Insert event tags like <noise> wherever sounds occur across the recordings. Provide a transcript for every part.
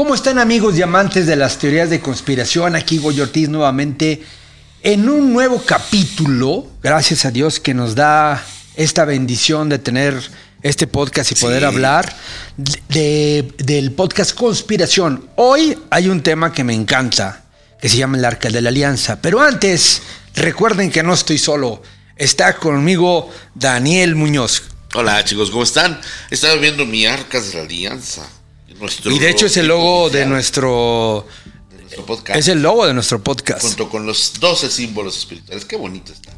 ¿Cómo están amigos y amantes de las teorías de conspiración? Aquí Goyo Ortiz nuevamente en un nuevo capítulo. Gracias a Dios que nos da esta bendición de tener este podcast y poder Sí. hablar de- del podcast Conspiración. Hoy hay un tema que me encanta, que se llama el Arca de la Alianza. Pero antes, recuerden que no estoy solo. Está conmigo Daniel Muñoz. Hola chicos, ¿cómo están? Estaba viendo mi Arcas de la Alianza. Nuestro Y de hecho es el logo de nuestro... de nuestro podcast. Es el logo de nuestro podcast. Junto con los 12 símbolos espirituales. Qué bonito está.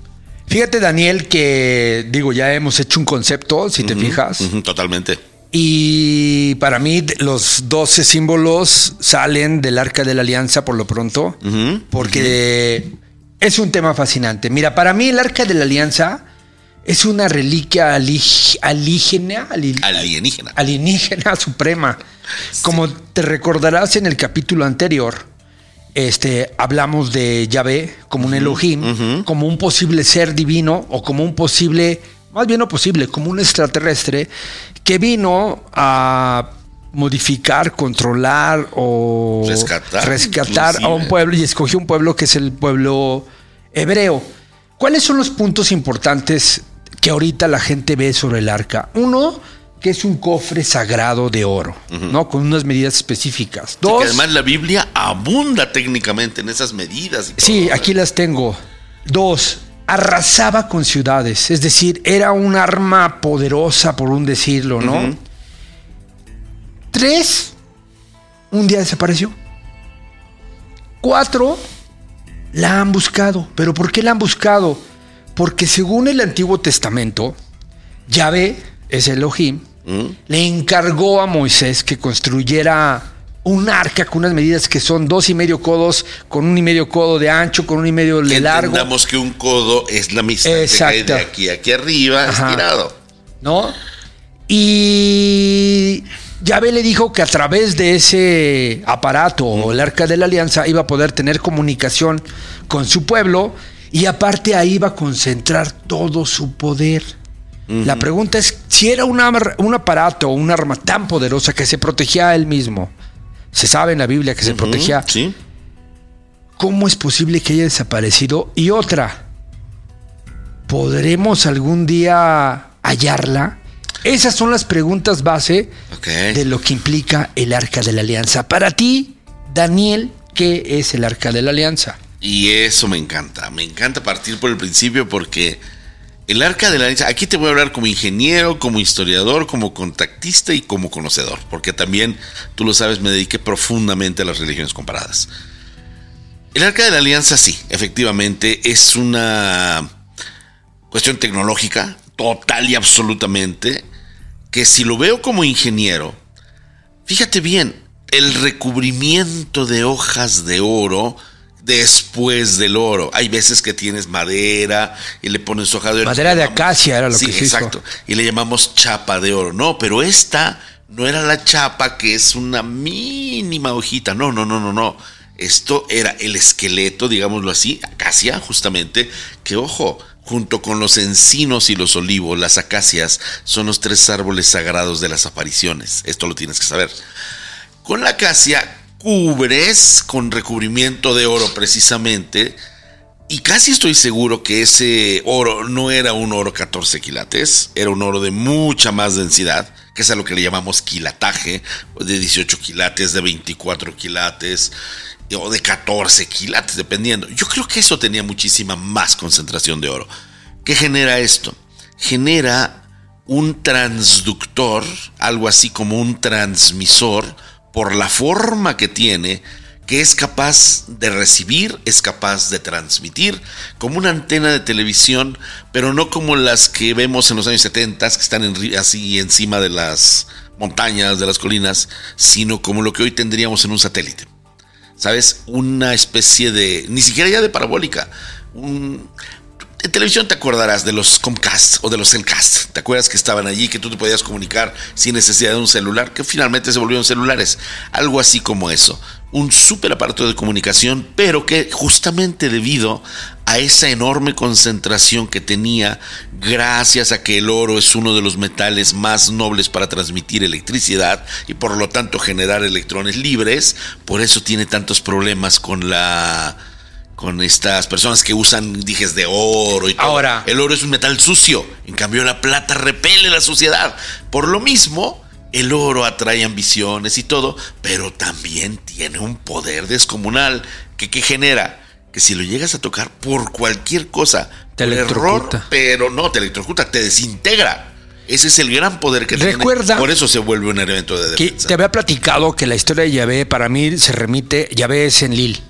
Fíjate, Daniel, que digo, ya hemos hecho un concepto, si te fijas. Totalmente. Y para mí, los 12 símbolos salen del arca de la alianza por lo pronto, porque es un tema fascinante. Mira, para mí, el arca de la alianza es una reliquia alí- alígena, ali- Alienígena. alienígena suprema. Como te recordarás en el capítulo anterior, este, hablamos de Yahvé como un Elohim, como un posible ser divino o como un posible, más bien no posible, como un extraterrestre que vino a modificar, controlar o Rescatar, rescatar a un pueblo y escogió un pueblo que es el pueblo hebreo. ¿Cuáles son los puntos importantes que ahorita la gente ve sobre el arca? Uno, que es un cofre sagrado de oro, ¿no? Con unas medidas específicas. Sí, Dos, que además la Biblia abunda técnicamente en esas medidas. y todo, sí, ¿verdad? aquí las tengo. Dos, arrasaba con ciudades, es decir, era un arma poderosa, por un decirlo, ¿no? Tres, un día desapareció. Cuatro, la han buscado. ¿Pero por qué la han buscado? Porque según el Antiguo Testamento, Yahvé, es Elohim, Ujú. le encargó a Moisés que construyera un arca con unas medidas que son dos y medio codos, con un y medio codo de ancho, con un y medio de largo. entendamos que un codo es la misma que de aquí a aquí arriba, Ajá. estirado. ¿no? Y Yahvé le dijo que a través de ese aparato o el arca de la alianza iba a poder tener comunicación con su pueblo y aparte ahí iba a concentrar todo su poder. La pregunta es si era un, un aparato o un arma tan poderosa que se protegía a él mismo. Se sabe en la Biblia que se protegía. Sí. ¿Cómo es posible que haya desaparecido? Y otra, ¿podremos algún día hallarla? Esas son las preguntas base de lo que implica el arca de la alianza. Para ti, Daniel, ¿qué es el arca de la alianza? Y eso me encanta. Me encanta partir por el principio porque el arca de la alianza, aquí te voy a hablar como ingeniero, como historiador, como contactista y como conocedor, porque también, tú lo sabes, me dediqué profundamente a las religiones comparadas. El arca de la alianza, sí, efectivamente, es una cuestión tecnológica, total y absolutamente, que si lo veo como ingeniero, Fíjate bien, el recubrimiento de hojas de oro después del oro. Hay veces que tienes madera y le pones hoja de oro. Madera de acacia era lo Sí, que se hizo. exacto. Y le llamamos chapa de oro. No, pero esta no era la chapa que es una mínima hojita. No, no, no, no, no. Esto era el esqueleto, digámoslo así, acacia, justamente, que ojo, junto con los encinos y los olivos, las acacias, son los tres árboles sagrados de las apariciones. Esto lo tienes que saber. Con la acacia cubres con recubrimiento de oro precisamente. Y casi estoy seguro que ese oro no era un oro 14 quilates, era un oro de mucha más densidad, que es a lo que le llamamos quilataje, de 18 quilates, de 24 quilates o de 14 quilates, dependiendo. Yo creo que eso tenía muchísima más concentración de oro. ¿Qué genera esto? Genera un transductor, algo así como un transmisor, por la forma que tiene, que es capaz de recibir, es capaz de transmitir, como una antena de televisión, pero no como las que vemos en los años 70, que están así encima de las montañas, de las colinas, sino como lo que hoy tendríamos en un satélite. ¿Sabes? Una especie de, ni siquiera ya de parabólica, un, en televisión te acordarás de los Comcast o de los Cellcast. ¿Te acuerdas que estaban allí, que tú te podías comunicar sin necesidad de un celular, que finalmente se volvieron celulares? Algo así como eso. Un súper aparato de comunicación, pero que justamente debido a esa enorme concentración que tenía, gracias a que el oro es uno de los metales más nobles para transmitir electricidad y por lo tanto generar electrones libres, por eso tiene tantos problemas con la con estas personas que usan dijes de oro y todo. Ahora, el oro es un metal sucio, en cambio la plata repele la suciedad. Por lo mismo, el oro atrae ambiciones y todo, pero también tiene un poder descomunal que, que genera que si lo llegas a tocar por cualquier cosa, te por electrocuta. error, pero no te electrocuta, te desintegra. Ese es el gran poder que Recuerda tiene. Por eso se vuelve un evento de que te había platicado que la historia de Yahvé para mí se remite, Yahvé es en Lil,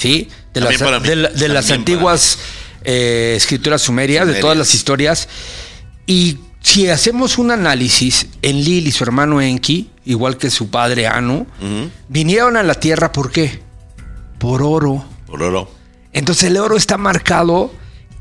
¿sí? De las, También de la- de <laughs> las antiguas eh, escrituras sumerias, de todas las historias. Y si hacemos un análisis, en Lil y su hermano Enki, igual que su padre Anu, vinieron a la tierra ¿por qué? Por oro. Por oro. Entonces el oro está marcado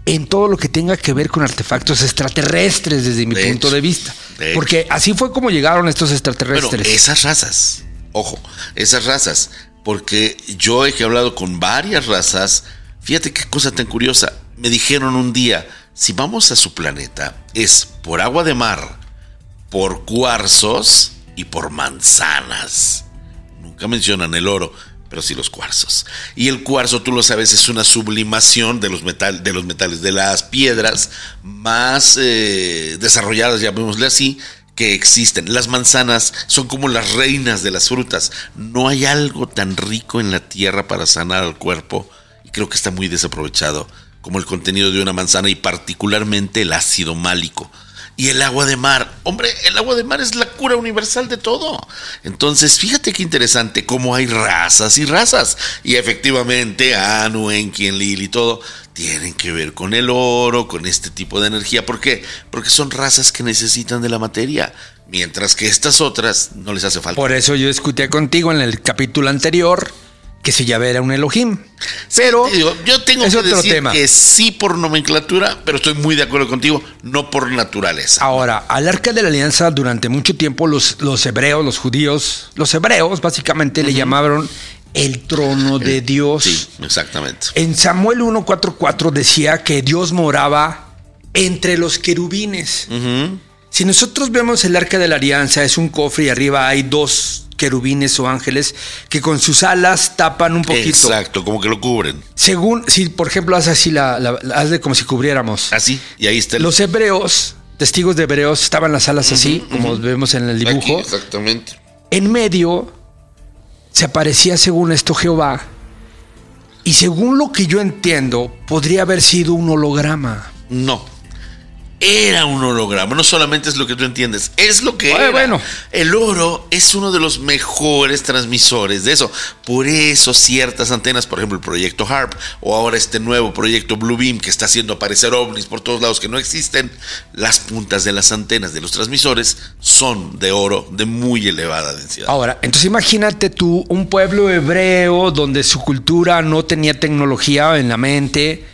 en todo lo que tenga que ver con artefactos extraterrestres desde mi De punto hecho, de vista. de Porque así fue como llegaron estos extraterrestres. esas razas, ojo, esas razas, porque yo he hablado con varias razas, fíjate qué cosa tan curiosa, me dijeron un día, si vamos a su planeta, es por agua de mar, por cuarzos y por manzanas. Nunca mencionan el oro, pero sí los cuarzos. Y el cuarzo, tú lo sabes, es una sublimación de los, de los metales, de las piedras más eh, desarrolladas, llamémosle así, que existen. Las manzanas son como las reinas de las frutas. No hay algo tan rico en la tierra para sanar al cuerpo y creo que está muy desaprovechado como el contenido de una manzana y particularmente el ácido málico. Y el agua de mar. Hombre, el agua de mar es la cura universal de todo. Entonces, fíjate qué interesante cómo hay razas y razas. Y efectivamente, Anu, Enki, Enlil y todo tienen que ver con el oro, con este tipo de energía. ¿Por qué? Porque son razas que necesitan de la materia. Mientras que estas otras no les hace falta. Por eso yo discutí contigo en el capítulo anterior que si Yahvé era un Elohim. Pero digo, yo tengo es que otro decir tema. que sí por nomenclatura, pero estoy muy de acuerdo contigo, no por naturaleza. Ahora, al arca de la alianza durante mucho tiempo los, los hebreos, los judíos, los hebreos básicamente le llamaron el trono de Dios. Sí, exactamente. En Samuel 1.4.4 decía que Dios moraba entre los querubines. Si nosotros vemos el arca de la alianza, es un cofre y arriba hay dos querubines o ángeles que con sus alas tapan un poquito. Exacto, como que lo cubren. Según, si por ejemplo haces así, la, la- hazle como si cubriéramos. Así, y ahí está el. Los hebreos, testigos de hebreos, estaban las alas así, como vemos en el dibujo. Aquí, exactamente. En medio se aparecía según esto Jehová. Y según lo que yo entiendo, podría haber sido un holograma. No. Era un holograma, no solamente es lo que tú entiendes, es lo que Bueno, era. bueno. El oro es uno de los mejores transmisores de eso. Por eso ciertas antenas, por ejemplo el proyecto HARP o ahora este nuevo proyecto Bluebeam que está haciendo aparecer ovnis por todos lados que no existen, las puntas de las antenas de los transmisores son de oro de muy elevada densidad. Ahora, entonces imagínate tú un pueblo hebreo donde su cultura no tenía tecnología en la mente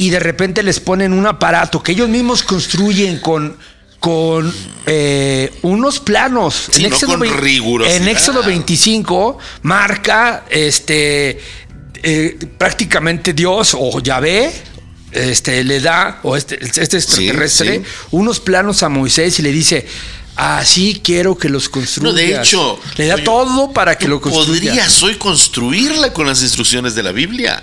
y de repente les ponen un aparato que ellos mismos construyen con, con eh, unos planos. Sí, no con vein- rigurosidad. en Éxodo 25 marca este eh, prácticamente Dios o Yahvé este, le da, o este, este extraterrestre, sí. unos planos a Moisés y le dice, así quiero que los construyas. No, de hecho, le da oye, todo para que lo construya. Podrías hoy construirla con las instrucciones de la Biblia.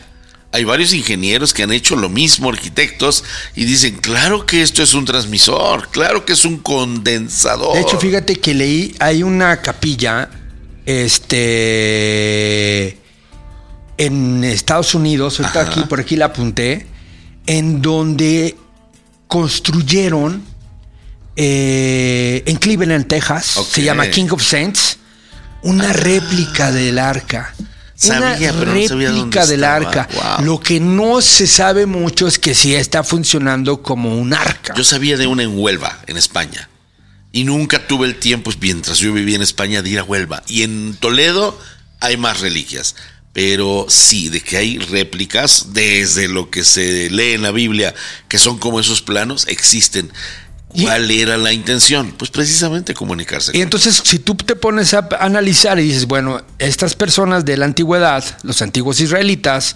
Hay varios ingenieros que han hecho lo mismo, arquitectos, y dicen, claro que esto es un transmisor, claro que es un condensador. De hecho, fíjate que leí, hay una capilla, este, en Estados Unidos, ahorita Ajá. aquí, por aquí la apunté, en donde construyeron eh, en Cleveland, Texas, se llama King of Saints, una réplica del arca. Sabía, una pero no sabía dónde réplica del arca. Wow. Lo que no se sabe mucho es que sí está funcionando como un arca. Yo sabía de una en Huelva, en España. Y nunca tuve el tiempo, mientras yo vivía en España, de ir a Huelva. Y en Toledo hay más reliquias. pero sí, de que hay réplicas, desde lo que se lee en la Biblia, que son como esos planos, existen. ¿Cuál era la intención? Pues precisamente comunicarse. Y entonces, si tú te pones a analizar y dices, bueno, estas personas de la antigüedad, los antiguos israelitas,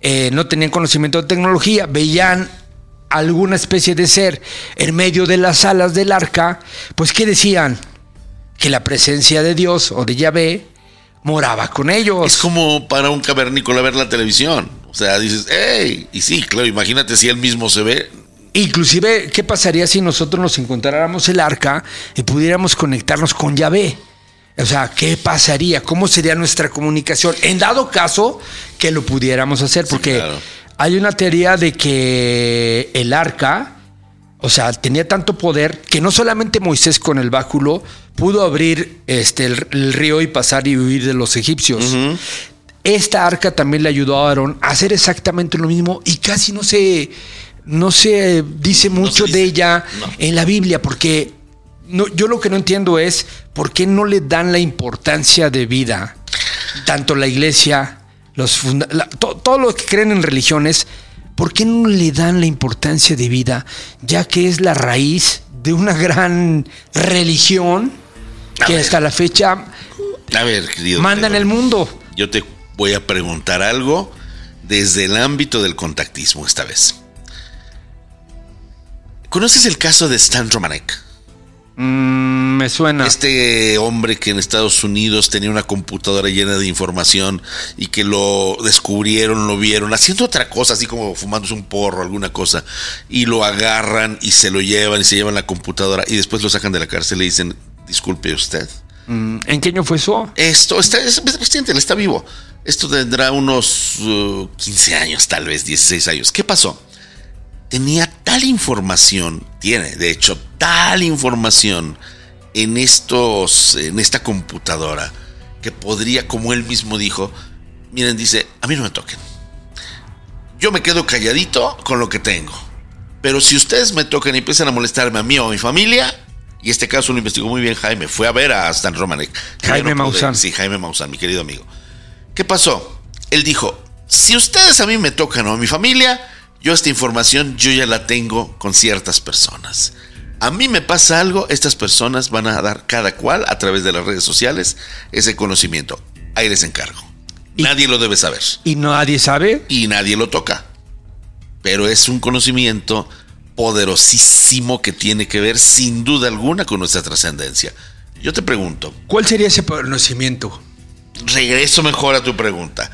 eh, no tenían conocimiento de tecnología, veían alguna especie de ser en medio de las alas del arca, pues ¿qué decían? Que la presencia de Dios o de Yahvé moraba con ellos. Es como para un cavernícola ver la televisión. O sea, dices, hey, y sí, claro, imagínate si él mismo se ve. Inclusive, ¿qué pasaría si nosotros nos encontráramos el arca y pudiéramos conectarnos con Yahvé? O sea, ¿qué pasaría? ¿Cómo sería nuestra comunicación? En dado caso que lo pudiéramos hacer, porque hay una teoría de que el arca, o sea, tenía tanto poder que no solamente Moisés con el báculo pudo abrir este, el, río y pasar y huir de los egipcios. Esta arca también le ayudó a Aarón a hacer exactamente lo mismo y casi no se, no se dice mucho de ella en la Biblia, porque no, yo lo que no entiendo es por qué no le dan la importancia de vida, tanto la iglesia, los todos los que creen en religiones, ¿por qué no le dan la importancia de vida, ya que es la raíz de una gran religión que hasta la fecha a ver, manda en el mundo? Yo te voy a preguntar algo desde el ámbito del contactismo esta vez. ¿Conoces el caso de Stan Romanek? Mm, me suena. Este hombre que en Estados Unidos tenía una computadora llena de información y que lo descubrieron, lo vieron, haciendo otra cosa, así como fumándose un porro, alguna cosa, y lo agarran y se lo llevan y se llevan la computadora y después lo sacan de la cárcel y le dicen, disculpe usted. Mm, ¿En qué año fue eso? Esto está, es reciente, él está vivo. Esto tendrá unos 15 uh, años, tal vez 16 años. ¿Qué pasó? Tenía tal información, tiene de hecho tal información en estos, en esta computadora, que podría, como él mismo dijo, miren, dice, a mí no me toquen. Yo me quedo calladito con lo que tengo. Pero si ustedes me tocan y empiezan a molestarme a mí o a mi familia, y este caso lo investigó muy bien Jaime, fue a ver a Stan Romanek. Jaime Maussan. Sí, Jaime Maussan, mi querido amigo. ¿Qué pasó? Él dijo, si ustedes a mí me tocan o a mi familia, yo esta información yo ya la tengo con ciertas personas. A mí me pasa algo, estas personas van a dar cada cual a través de las redes sociales ese conocimiento. Ahí les encargo. nadie lo debe saber. ¿Y nadie sabe? Y nadie lo toca. Pero es un conocimiento poderosísimo que tiene que ver sin duda alguna con nuestra trascendencia. Yo te pregunto. ¿Cuál sería ese conocimiento? Regreso mejor a tu pregunta.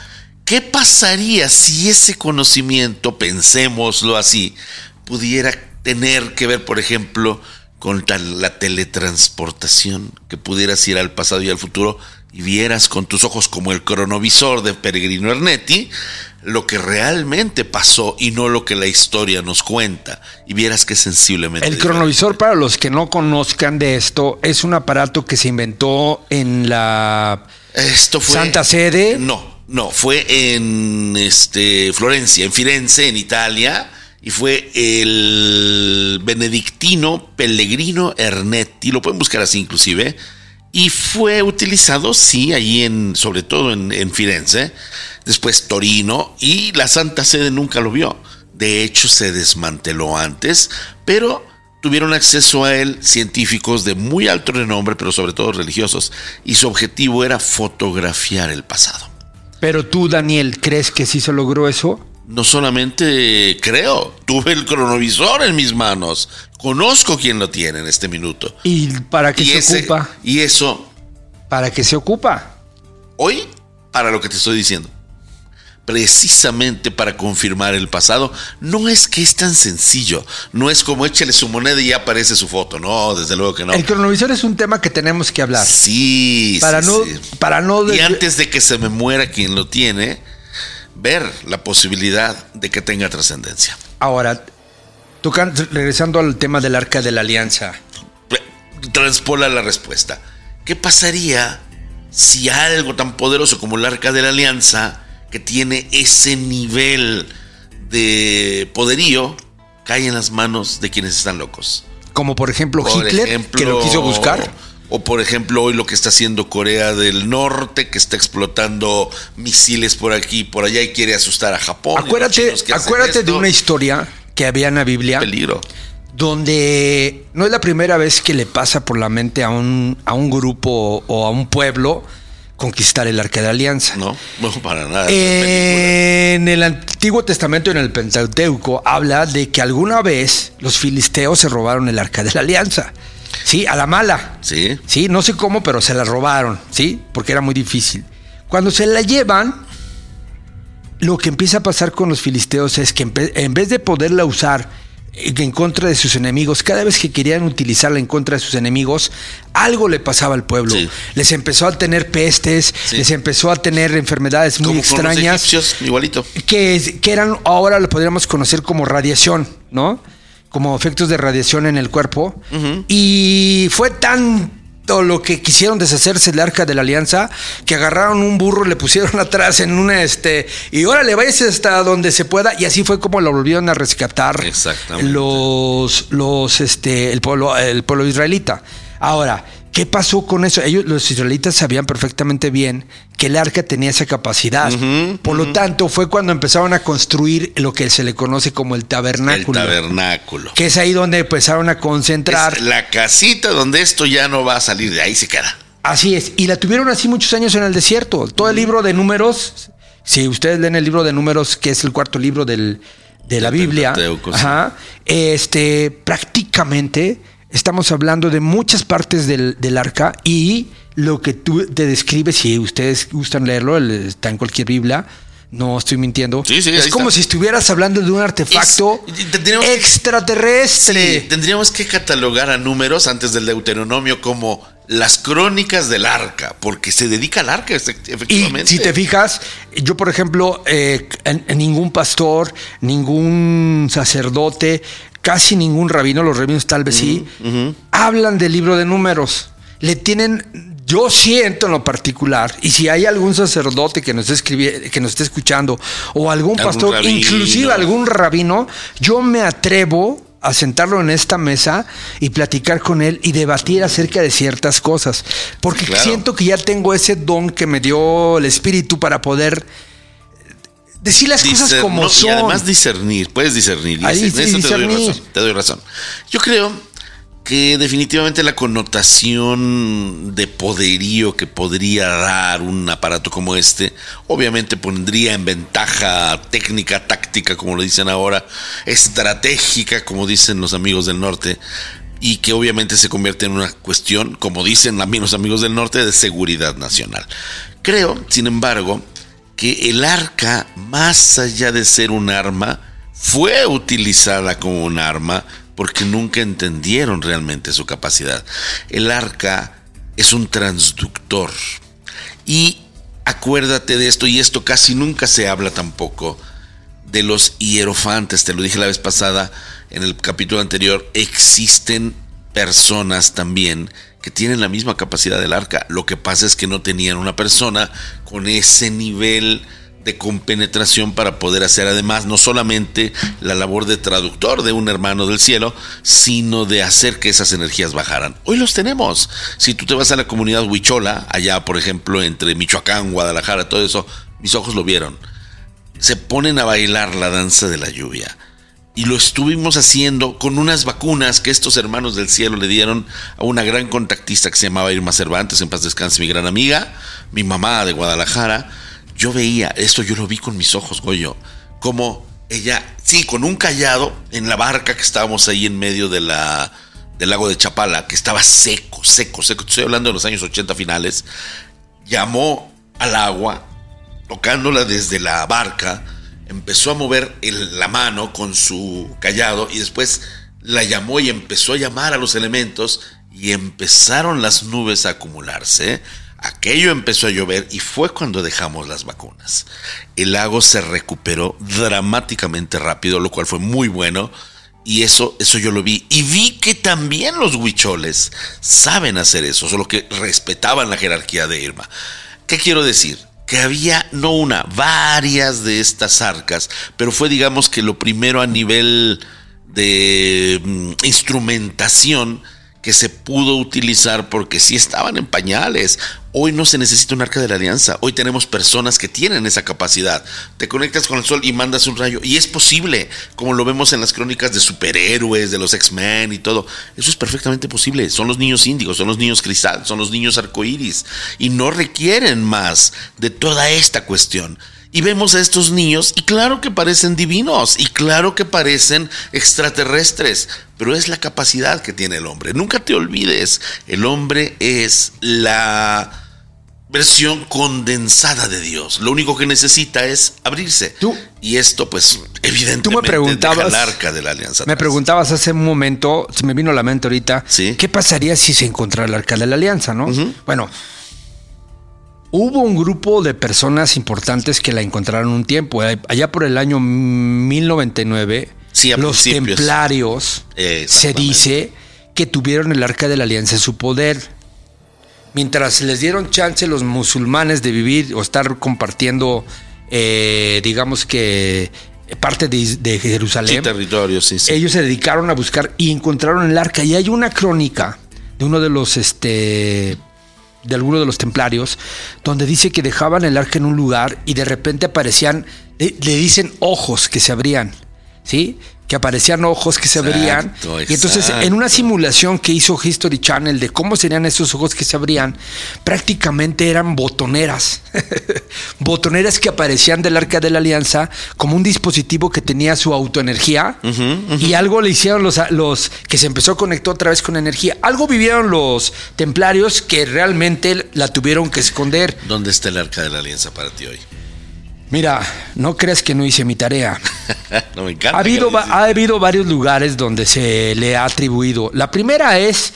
¿Qué pasaría si ese conocimiento, pensémoslo así, pudiera tener que ver, por ejemplo, con la teletransportación, que pudieras ir al pasado y al futuro y vieras con tus ojos como el cronovisor de Peregrino Ernetti lo que realmente pasó y no lo que la historia nos cuenta y vieras que sensiblemente... El cronovisor, para los que no conozcan de esto, es un aparato que se inventó en la esto fue, Santa Sede. No, no, fue en este, Florencia, en Firenze, en Italia, y fue el benedictino Pellegrino Ernetti, lo pueden buscar así inclusive, y fue utilizado, sí, allí en, sobre todo en, en Firenze, después Torino, y la Santa Sede nunca lo vio. De hecho, se desmanteló antes, pero tuvieron acceso a él científicos de muy alto renombre, pero sobre todo religiosos, y su objetivo era fotografiar el pasado. Pero tú, Daniel, ¿crees que sí se logró eso? No solamente creo, tuve el cronovisor en mis manos. Conozco quién lo tiene en este minuto. ¿Y para qué se ocupa? Y eso. ¿Para qué se ocupa? Hoy, para lo que te estoy diciendo precisamente para confirmar el pasado. No es que es tan sencillo, no es como échale su moneda y ya aparece su foto, no, desde luego que no. El cronovisor es un tema que tenemos que hablar. Sí, para no, para no. Y antes de que se me muera quien lo tiene, ver la posibilidad de que tenga trascendencia. Ahora, regresando al tema del arca de la alianza. Transpola la respuesta. ¿Qué pasaría si algo tan poderoso como el arca de la alianza que tiene ese nivel de poderío cae en las manos de quienes están locos. Como por ejemplo Hitler, que lo quiso buscar. O por ejemplo hoy lo que está haciendo Corea del Norte, que está explotando misiles por aquí y por allá y quiere asustar a Japón. Acuérdate, acuérdate de una historia que había en la Biblia. Peligro. Donde no es la primera vez que le pasa por la mente a un, a un grupo o a un pueblo conquistar el arca de alianza. No, no para nada. En el Antiguo Testamento, en el Pentateuco, habla de que alguna vez los filisteos se robaron el arca de la alianza. Sí, a la mala. Sí. Sí, no sé cómo, pero se la robaron, ¿sí? Porque era muy difícil. Cuando se la llevan, lo que empieza a pasar con los filisteos es que en vez de poderla usar en contra de sus enemigos, cada vez que querían utilizarla en contra de sus enemigos, algo le pasaba al pueblo. Les empezó a tener pestes, les empezó a tener enfermedades muy extrañas. igualito. Que, que eran, ahora lo podríamos conocer como radiación, ¿no? Como efectos de radiación en el cuerpo. Y fue tan lo que quisieron deshacerse del arca de la alianza, que agarraron un burro, le pusieron <laughs> atrás en una este y órale, váyase hasta donde se pueda y así fue como lo volvieron a rescatar los los este el pueblo el pueblo israelita. Ahora, ¿Qué pasó con eso? Ellos, los israelitas sabían perfectamente bien que el arca tenía esa capacidad. Por lo tanto, fue cuando empezaron a construir lo que se le conoce como el tabernáculo. El tabernáculo. Que es ahí donde empezaron a concentrar. la casita donde esto ya no va a salir, de ahí se queda. Así es. Y la tuvieron así muchos años en el desierto. Todo el libro de números, si ustedes leen el libro de números, que es el cuarto libro del, de la Biblia, este, prácticamente Estamos hablando de muchas partes del, arca y lo que tú te describes, si ustedes gustan leerlo, está en cualquier Biblia, no estoy mintiendo. es como si estuvieras hablando de un artefacto extraterrestre. tendríamos que catalogar a números antes del Deuteronomio como las crónicas del arca, porque se dedica al arca, efectivamente. Y si te fijas, yo, por ejemplo, eh, ningún pastor, ningún sacerdote, casi ningún rabino, los rabinos tal vez sí, hablan del libro de números. Le tienen, yo siento en lo particular, y si hay algún sacerdote que nos esté, que nos esté escuchando, o algún, pastor, inclusive algún rabino, yo me atrevo a sentarlo en esta mesa y platicar con él y debatir acerca de ciertas cosas. Porque siento que ya tengo ese don que me dio el espíritu para poder decir las cosas como son. Y además discernir, puedes discernir. Ahí Te, doy razón, te doy razón. Yo creo que definitivamente la connotación de poderío que podría dar un aparato como este, obviamente pondría en ventaja técnica, táctica, como lo dicen ahora, estratégica, como dicen los amigos del norte, y que obviamente se convierte en una cuestión, como dicen también los amigos del norte, de seguridad nacional. Creo, sin embargo, que el arca, más allá de ser un arma, fue utilizada como un arma porque nunca entendieron realmente su capacidad. El arca es un transductor. Y acuérdate de esto, y esto casi nunca se habla tampoco, de los hierofantes, te lo dije la vez pasada en el capítulo anterior, existen personas también que tienen la misma capacidad del arca. Lo que pasa es que no tenían una persona con ese nivel de compenetración para poder hacer además no solamente la labor de traductor de un hermano del cielo, sino de hacer que esas energías bajaran. Hoy los tenemos. Si tú te vas a la comunidad Huichola, allá por ejemplo entre Michoacán, Guadalajara, todo eso, mis ojos lo vieron. Se ponen a bailar la danza de la lluvia y lo estuvimos haciendo con unas vacunas que estos hermanos del cielo le dieron a una gran contactista que se llamaba Irma Cervantes, en paz descanse mi gran amiga, mi mamá de Guadalajara. Yo veía, esto yo lo vi con mis ojos, Goyo, como ella, sí, con un callado en la barca que estábamos ahí en medio del lago de Chapala, que estaba seco, seco, seco, estoy hablando de los años 80 finales, llamó al agua, tocándola desde la barca, empezó a mover la mano con su callado y después la llamó y empezó a llamar a los elementos y empezaron las nubes a acumularse. Aquello empezó a llover y fue cuando dejamos las vacunas. El lago se recuperó dramáticamente rápido, lo cual fue muy bueno. Y eso, eso yo lo vi. Y vi que también los huicholes saben hacer eso, solo que respetaban la jerarquía de Irma. ¿Qué quiero decir? Que había no una, varias de estas arcas, pero fue digamos que lo primero a nivel de mm, instrumentación que se pudo utilizar porque sí estaban en pañales. Hoy no se necesita un arca de la alianza. Hoy tenemos personas que tienen esa capacidad. Te conectas con el sol y mandas un rayo. Y es posible, como lo vemos en las crónicas de superhéroes, de los X-Men y todo. Eso es perfectamente posible. Son los niños índigos, son los niños cristal, son los niños arcoíris. Y no requieren más de toda esta cuestión. Y vemos a estos niños y claro que parecen divinos y claro que parecen extraterrestres, pero es la capacidad que tiene el hombre. Nunca te olvides, el hombre es la versión condensada de Dios. Lo único que necesita es abrirse. Tú- y esto pues evidentemente Tú me preguntabas- el arca de la alianza. Me atrás. preguntabas hace un momento, se me vino a la mente ahorita, Sí. ¿qué pasaría si se encontrara el arca de la alianza, no? Bueno, hubo un grupo de personas importantes que la encontraron un tiempo, eh, allá por el año 1099, Sí, los templarios se dice que tuvieron el arca de la alianza en su poder. Mientras les dieron chance los musulmanes de vivir o estar compartiendo, eh, digamos que parte de, de Sí, Jerusalén, territorio, sí, sí. ellos se dedicaron a buscar y encontraron el arca. Y hay una crónica de uno de los, este, de alguno de los templarios, donde dice que dejaban el arca en un lugar y de repente aparecían, le, le dicen ojos que se abrían, ¿sí? Que aparecían ojos que se abrían. Exacto, Y entonces, en una simulación que hizo History Channel de cómo serían esos ojos que se abrían, prácticamente eran botoneras. <laughs> botoneras que aparecían del arca de la alianza como un dispositivo que tenía su autoenergía y algo le hicieron los, los que se empezó a conectar otra vez con energía. Algo vivieron los templarios que realmente la tuvieron que esconder. ¿Dónde está el arca de la alianza para ti hoy? Mira, no creas que no hice mi tarea. <laughs> no me encanta. Ha habido, ha habido varios lugares donde se le ha atribuido. La primera es,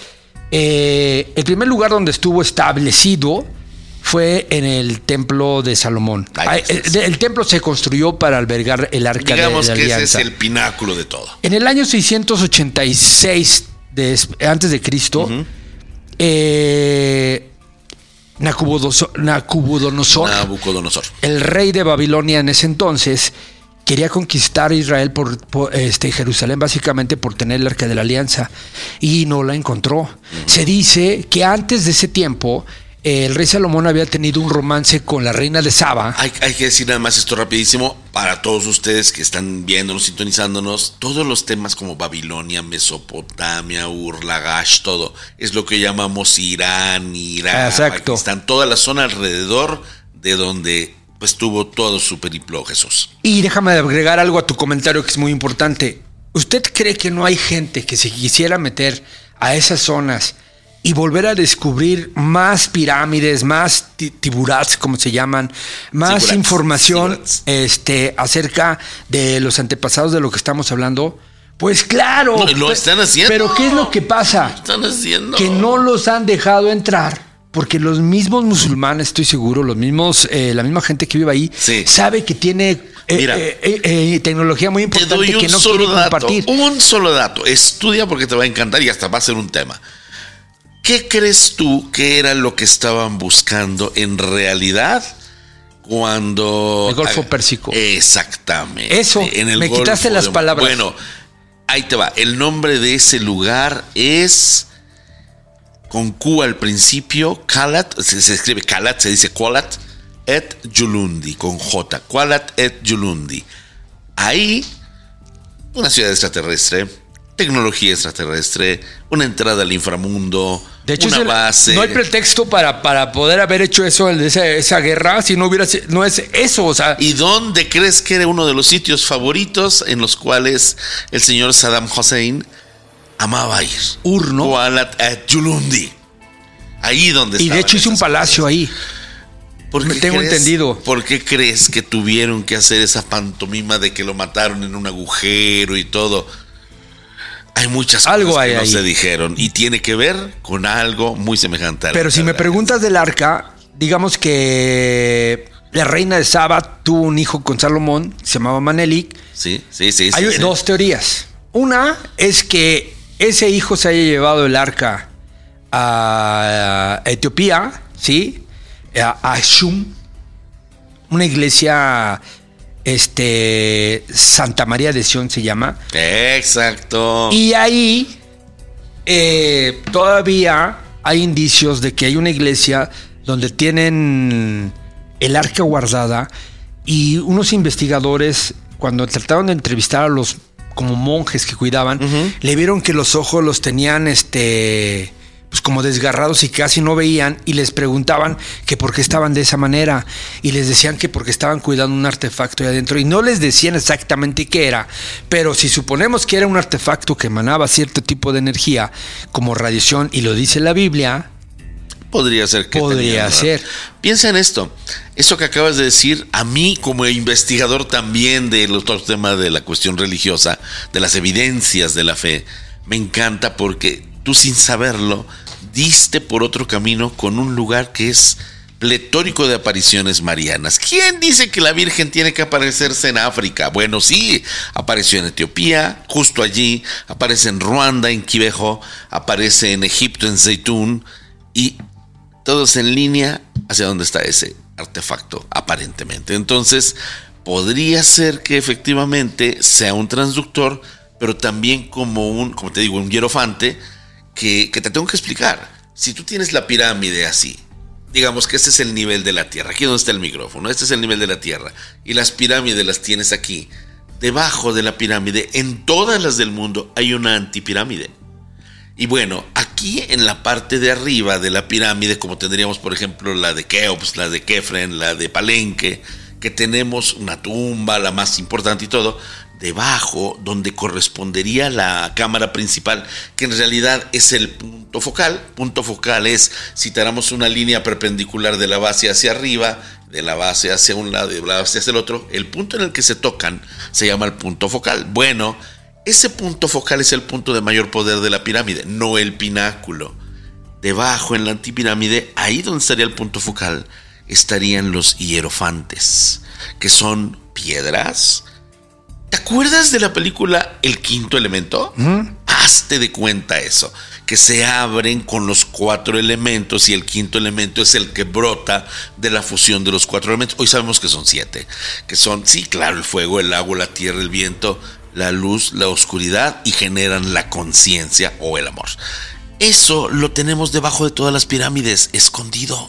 eh, el primer lugar donde estuvo establecido fue en el templo de Salomón. Ay, Ah, el, el templo se construyó para albergar el arca Digamos de la que ese es el pináculo de todo. En el año 686 de- antes de Cristo, eh, Nabucodonosor. el rey de Babilonia en ese entonces quería conquistar Israel por, por, este Jerusalén básicamente por tener el arca de la alianza y no la encontró. Se dice que antes de ese tiempo el rey Salomón había tenido un romance con la reina de Saba. Hay, hay que decir nada más esto rapidísimo para todos ustedes que están viéndonos, sintonizándonos. Todos los temas como Babilonia, Mesopotamia, Ur, Lagash, todo es lo que llamamos Irán, Irak, Exacto. Pakistán, toda la zona alrededor de donde pues tuvo todo su periplo Jesús. Y déjame agregar algo a tu comentario que es muy importante. ¿Usted cree que no hay gente que se quisiera meter a esas zonas y volver a descubrir más pirámides, más ti- tiburats, como se llaman, más información este, acerca de los antepasados de lo que estamos hablando? Pues claro. No, lo pe- están haciendo. Pero ¿qué es lo que pasa? Están haciendo. que no los han dejado entrar porque los mismos musulmanes, estoy seguro, los mismos, eh, la misma gente que vive ahí, Sí. sabe que tiene eh, Mira. eh, eh, eh, tecnología muy Te importante doy un que no solo quiere dato. compartir. Un solo dato. Estudia porque te va a encantar y hasta va a ser un tema. ¿Qué crees tú que era lo que estaban buscando en realidad cuando... El Golfo Pérsico. Exactamente. Eso, me quitaste las de- palabras. Bueno, ahí te va. El nombre de ese lugar es... Con Q al principio, Kalat, se, se escribe Kalat, se dice Kualat et Yulundi, con J, Kualat et Yulundi. Ahí una ciudad extraterrestre, tecnología extraterrestre, una entrada al inframundo, De hecho, una es el- base. no hay pretexto para, para poder haber hecho eso, esa, esa guerra, si no hubiera, no es eso, o sea, ¿Y dónde crees que era uno de los sitios favoritos en los cuales el señor Saddam Hussein amaba ir? Ur, ¿no? Kualat et Yulundi. Ahí donde y de hecho hizo un palacio ahí. ¿Por qué tengo crees- entendido. ¿Por qué crees que tuvieron que hacer esa pantomima de que lo mataron en un agujero y todo? Hay muchas Algo cosas hay que no ahí. se dijeron y tiene que ver con algo muy semejante a Pero si me preguntas del arca, digamos que la reina de Saba tuvo un hijo con Salomón, se llamaba Manelik, Sí, sí, sí. Hay sí. dos teorías. Una es que ese hijo se haya llevado el arca a Etiopía, ¿sí? A, a Shum, una iglesia, este, Santa María de Sion se llama. Exacto. Y ahí eh, todavía hay indicios de que hay una iglesia donde tienen el arca guardada y unos investigadores, cuando trataron de entrevistar a los como monjes que cuidaban, le vieron que los ojos los tenían este pues como desgarrados y casi no veían y les preguntaban que por qué estaban de esa manera y les decían que porque estaban cuidando un artefacto ahí adentro y no les decían exactamente qué era, pero si suponemos que era un artefacto que emanaba cierto tipo de energía como radiación y lo dice la Biblia, podría ser que podría ser. Piensa en esto. Eso que acabas de decir, a mí como investigador también del otro tema de la cuestión religiosa, de las evidencias de la fe, me encanta porque tú sin saberlo diste por otro camino con un lugar que es pletórico de apariciones marianas. ¿Quién dice que la Virgen tiene que aparecerse en África? Bueno, sí, apareció en Etiopía, justo allí, aparece en Ruanda, en Quivejo, aparece en Egipto, en Zeitún, y todos en línea hacia dónde está ese artefacto, aparentemente. Entonces, podría ser que efectivamente sea un transductor, pero también como un, como te digo, un hierofante, que, te tengo que explicar. Si tú tienes la pirámide así, digamos que este es el nivel de la Tierra, aquí donde está el micrófono, este es el nivel de la Tierra, y las pirámides las tienes aquí, debajo de la pirámide, en todas las del mundo hay una antipirámide. Y bueno, aquí en la parte de arriba de la pirámide, como tendríamos por ejemplo la de Keops, la de Kefren, la de Palenque, que tenemos una tumba, la más importante y todo, debajo, donde correspondería la cámara principal, que en realidad es el punto focal. Punto focal es, si una línea perpendicular de la base hacia arriba, de la base hacia un lado y de la base hacia el otro, el punto en el que se tocan se llama el punto focal. Bueno, ese punto focal es el punto de mayor poder de la pirámide, no el pináculo. Debajo, en la antipirámide, ahí donde estaría el punto focal, estarían los hierofantes, que son piedras ¿Te acuerdas de la película El Quinto Elemento? Hazte de cuenta eso, que se abren con los cuatro elementos y el quinto elemento es el que brota de la fusión de los cuatro elementos. Hoy sabemos que son siete, que son, sí, claro, el fuego, el agua, la tierra, el viento, la luz, la oscuridad y generan la conciencia o el amor. Eso lo tenemos debajo de todas las pirámides, escondido.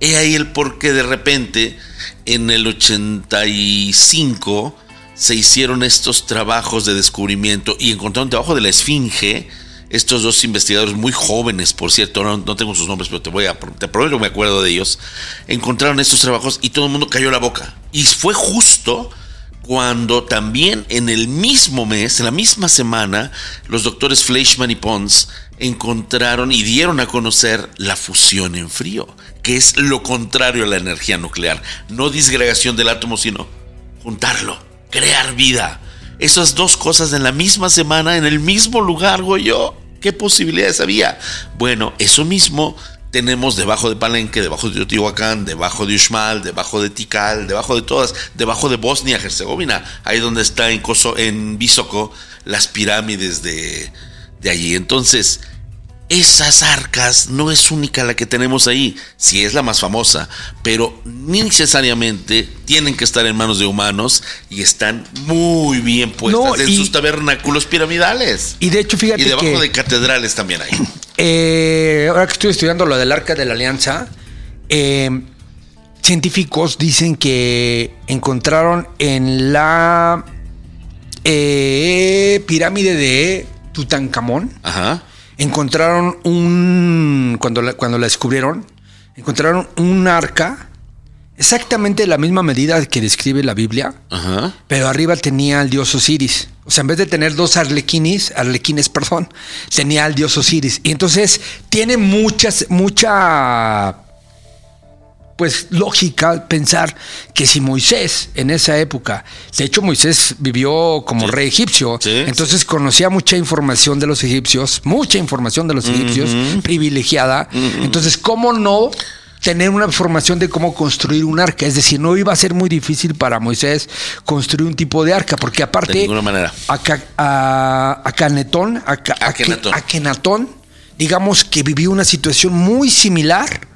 He ahí el por qué de repente en el 85 se hicieron estos trabajos de descubrimiento y encontraron debajo de la esfinge estos dos investigadores muy jóvenes, por cierto, no, tengo sus nombres, pero te voy a te prometo que me acuerdo de ellos, encontraron estos trabajos y todo el mundo cayó la boca. Y fue justo cuando también en el mismo mes, en la misma semana, los doctores Fleischmann y Pons encontraron y dieron a conocer la fusión en frío, que es lo contrario a la energía nuclear, no disgregación del átomo, sino juntarlo crear vida. Esas dos cosas en la misma semana, en el mismo lugar, yo. ¿Qué posibilidades había? Bueno, eso mismo tenemos debajo de Palenque, debajo de Teotihuacán, debajo de Uxmal, debajo de Tikal, debajo de todas, debajo de Bosnia, Herzegovina, ahí donde está en, Koso, en las pirámides de, de allí. Entonces, esas arcas no es única la que tenemos ahí, sí es la más famosa, pero necesariamente tienen que estar en manos de humanos y están muy bien puestas en sus tabernáculos piramidales. Y de hecho, fíjate. Y debajo de catedrales también hay. <clears throat> Eh, ahora que estoy estudiando lo del arca de la alianza, eh, científicos dicen que encontraron en la eh, pirámide de Tutankamón. Ajá encontraron un, cuando la, cuando la descubrieron, encontraron un arca exactamente la misma medida que describe la Biblia, pero arriba tenía al dios Osiris. O sea, en vez de tener dos arlequines, arlequines, perdón, tenía al dios Osiris. Y entonces tiene muchas, mucha pues lógica pensar que si Moisés en esa época, de hecho Moisés vivió como rey egipcio, entonces conocía mucha información de los egipcios, mucha información de los egipcios, privilegiada, entonces ¿cómo no tener una información de cómo construir un arca. Es decir, no iba a ser muy difícil para Moisés construir un tipo de arca, porque aparte. De ninguna manera. A, a, Canetón, a, a, digamos que vivió una situación muy similar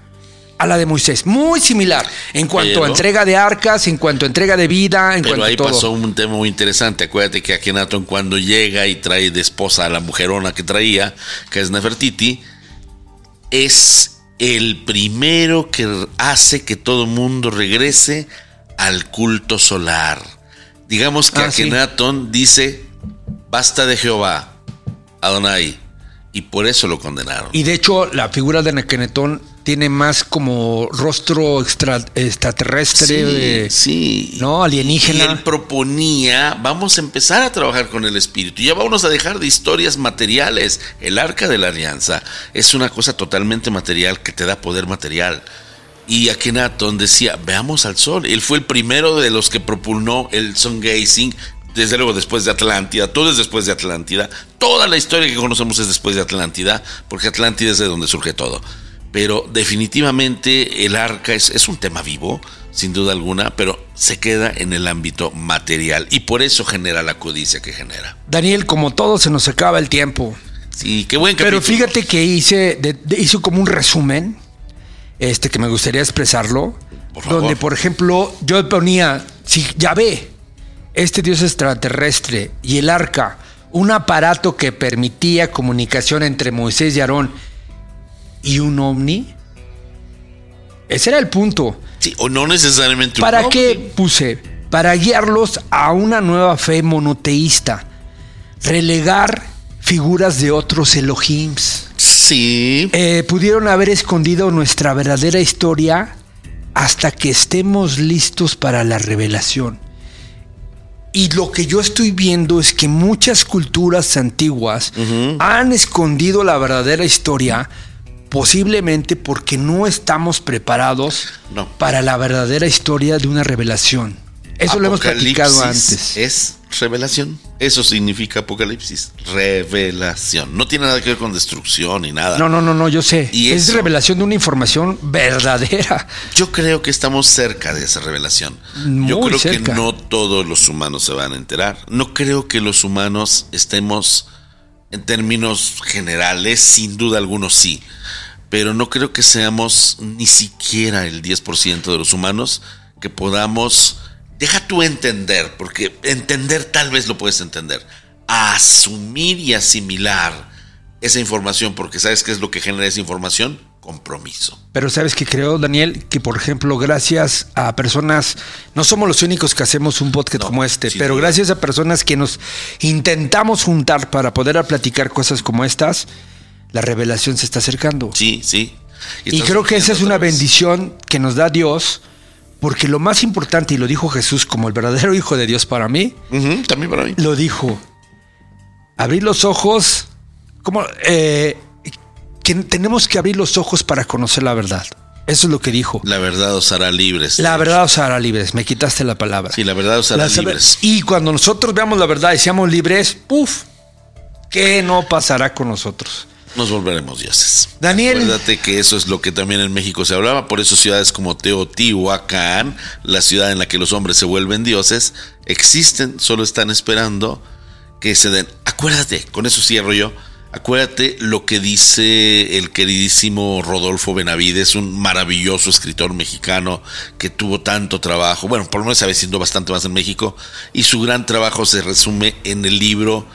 a la de Moisés, muy similar en cuanto Pero- a entrega de arcas, en cuanto a entrega de vida, en Pero cuanto ahí a todo. pasó un tema muy interesante. Acuérdate que Akenaton cuando llega y trae de esposa a la mujerona que traía, que es Nefertiti, es el primero que hace que todo el mundo regrese al culto solar. Digamos que Ah, sí. Akenaton dice, basta de Jehová, Adonai, y por eso lo condenaron. Y de hecho, la figura de Nekenetón tiene más como rostro extra- extraterrestre, de- sí. ¿no? Alienígena. Y él proponía, vamos a empezar a trabajar con el espíritu. Ya vamos a dejar de historias materiales. El arca de la alianza es una cosa totalmente material que te da poder material. Y Akenaton decía, veamos al sol. Él fue el primero de los que propulnó el sun gazing. Desde luego después de Atlántida, todo es después de Atlántida. Toda la historia que conocemos es después de Atlántida, porque Atlántida es de donde surge todo. Pero definitivamente el arca es, es un tema vivo, sin duda alguna, pero se queda en el ámbito material y por eso genera la codicia que genera. Daniel, como todo, se nos acaba el tiempo. Sí, qué buen Pero fíjate que hice, de- de- hice como un resumen, este que me gustaría expresarlo, Por favor. donde por ejemplo yo ponía, si ya ve, este dios extraterrestre y el arca, un aparato que permitía comunicación entre Moisés y Aarón y un ovni, ese era el punto. Sí, o no necesariamente un ¿Para ovni. qué puse? Para guiarlos a una nueva fe monoteísta, relegar figuras de otros Elohims. Sí, Eh, pudieron haber escondido nuestra verdadera historia hasta que estemos listos para la revelación. Y lo que yo estoy viendo es que muchas culturas antiguas han escondido la verdadera historia, posiblemente porque no estamos preparados No. para la verdadera historia de una revelación. Eso lo hemos platicado antes. Es revelación. Eso significa apocalipsis. Revelación. No tiene nada que ver con destrucción ni nada. No, no, no, no, yo sé. Y es eso- revelación de una información verdadera. Yo creo que estamos cerca de esa revelación. Yo creo cerca. que no todos los humanos se van a enterar. No creo que los humanos estemos en términos generales, sin duda algunos sí. Pero no creo que seamos ni siquiera el 10% de los humanos que podamos, deja tú entender, porque entender tal vez lo puedes entender, asumir y asimilar esa información, porque ¿sabes qué es lo que genera esa información? Compromiso. Pero sabes que creo, Daniel, que por ejemplo, gracias a personas, no somos los únicos que hacemos un podcast No, como este, pero gracias a personas que nos intentamos juntar para poder platicar cosas como estas, la revelación se está acercando. Sí, sí. Y creo que esa es una bendición que nos da Dios, porque lo más importante, y lo dijo Jesús como el verdadero Hijo de Dios para mí, también para mí. lo dijo. Abrir los ojos, como eh, que tenemos que abrir los ojos para conocer la verdad. Eso es lo que dijo. La verdad os hará libres. La verdad os hará libres. Me quitaste la palabra. Sí, la verdad os hará La libres. Y cuando nosotros veamos la verdad y seamos libres, ¡puf! ¿Qué no pasará con nosotros? Nos volveremos dioses. Daniel. Acuérdate que eso es lo que también en México se hablaba. Por eso ciudades como Teotihuacán, la ciudad en la que los hombres se vuelven dioses, existen, solo están esperando que se den. Acuérdate, con eso cierro yo. Acuérdate lo que dice el queridísimo Rodolfo Benavides, un maravilloso escritor mexicano que tuvo tanto trabajo, bueno, por lo menos siendo bastante más en México, y su gran trabajo se resume en el libro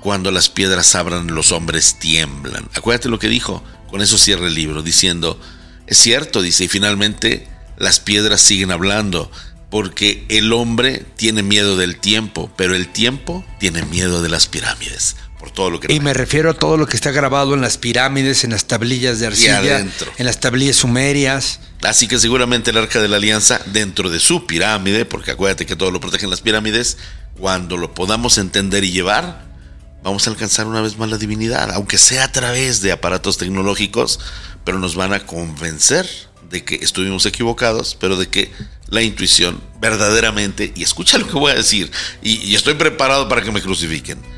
Cuando las piedras abran, los hombres tiemblan. Acuérdate lo que dijo, con eso cierra el libro, diciendo, es cierto, dice, y finalmente las piedras siguen hablando, porque el hombre tiene miedo del tiempo, pero el tiempo tiene miedo de las pirámides, por todo lo que... Y me refiero a todo lo que está grabado en las pirámides, en las tablillas de arcilla, en las tablillas sumerias. Así que seguramente el arca de la alianza, dentro de su pirámide, porque acuérdate que todo lo protegen las pirámides, cuando lo podamos entender y llevar, vamos a alcanzar una vez más la divinidad, aunque sea a través de aparatos tecnológicos, pero nos van a convencer de que estuvimos equivocados, pero de que la intuición verdaderamente, y escucha lo que voy a decir, y, y estoy preparado para que me crucifiquen.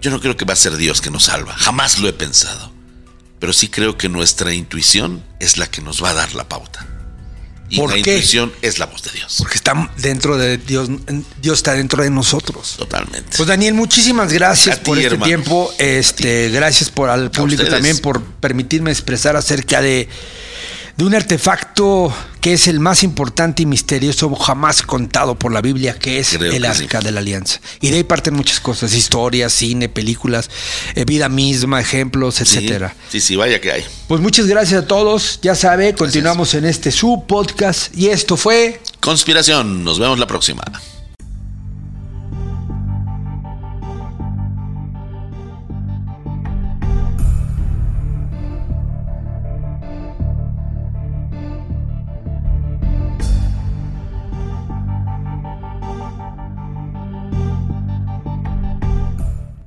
Yo no creo que va a ser Dios que nos salva, jamás lo he pensado pero sí creo que nuestra intuición es la que nos va a dar la pauta. Y ¿Por la qué? intuición es la voz de Dios. Porque está dentro de Dios, Dios está dentro de nosotros. Totalmente. Pues Daniel, muchísimas gracias por este tiempo. Este, gracias por al público también por permitirme expresar acerca de de un artefacto que es el más importante y misterioso jamás contado por la Biblia, que es Creo el que Arca sí. de la Alianza. Y de ahí parten muchas cosas, historias, cine, películas, eh, vida misma, ejemplos, etcétera. Sí, sí, vaya que hay. Pues muchas gracias a todos. Ya sabe, continuamos en este su podcast y esto fue Conspiración. Nos vemos la próxima.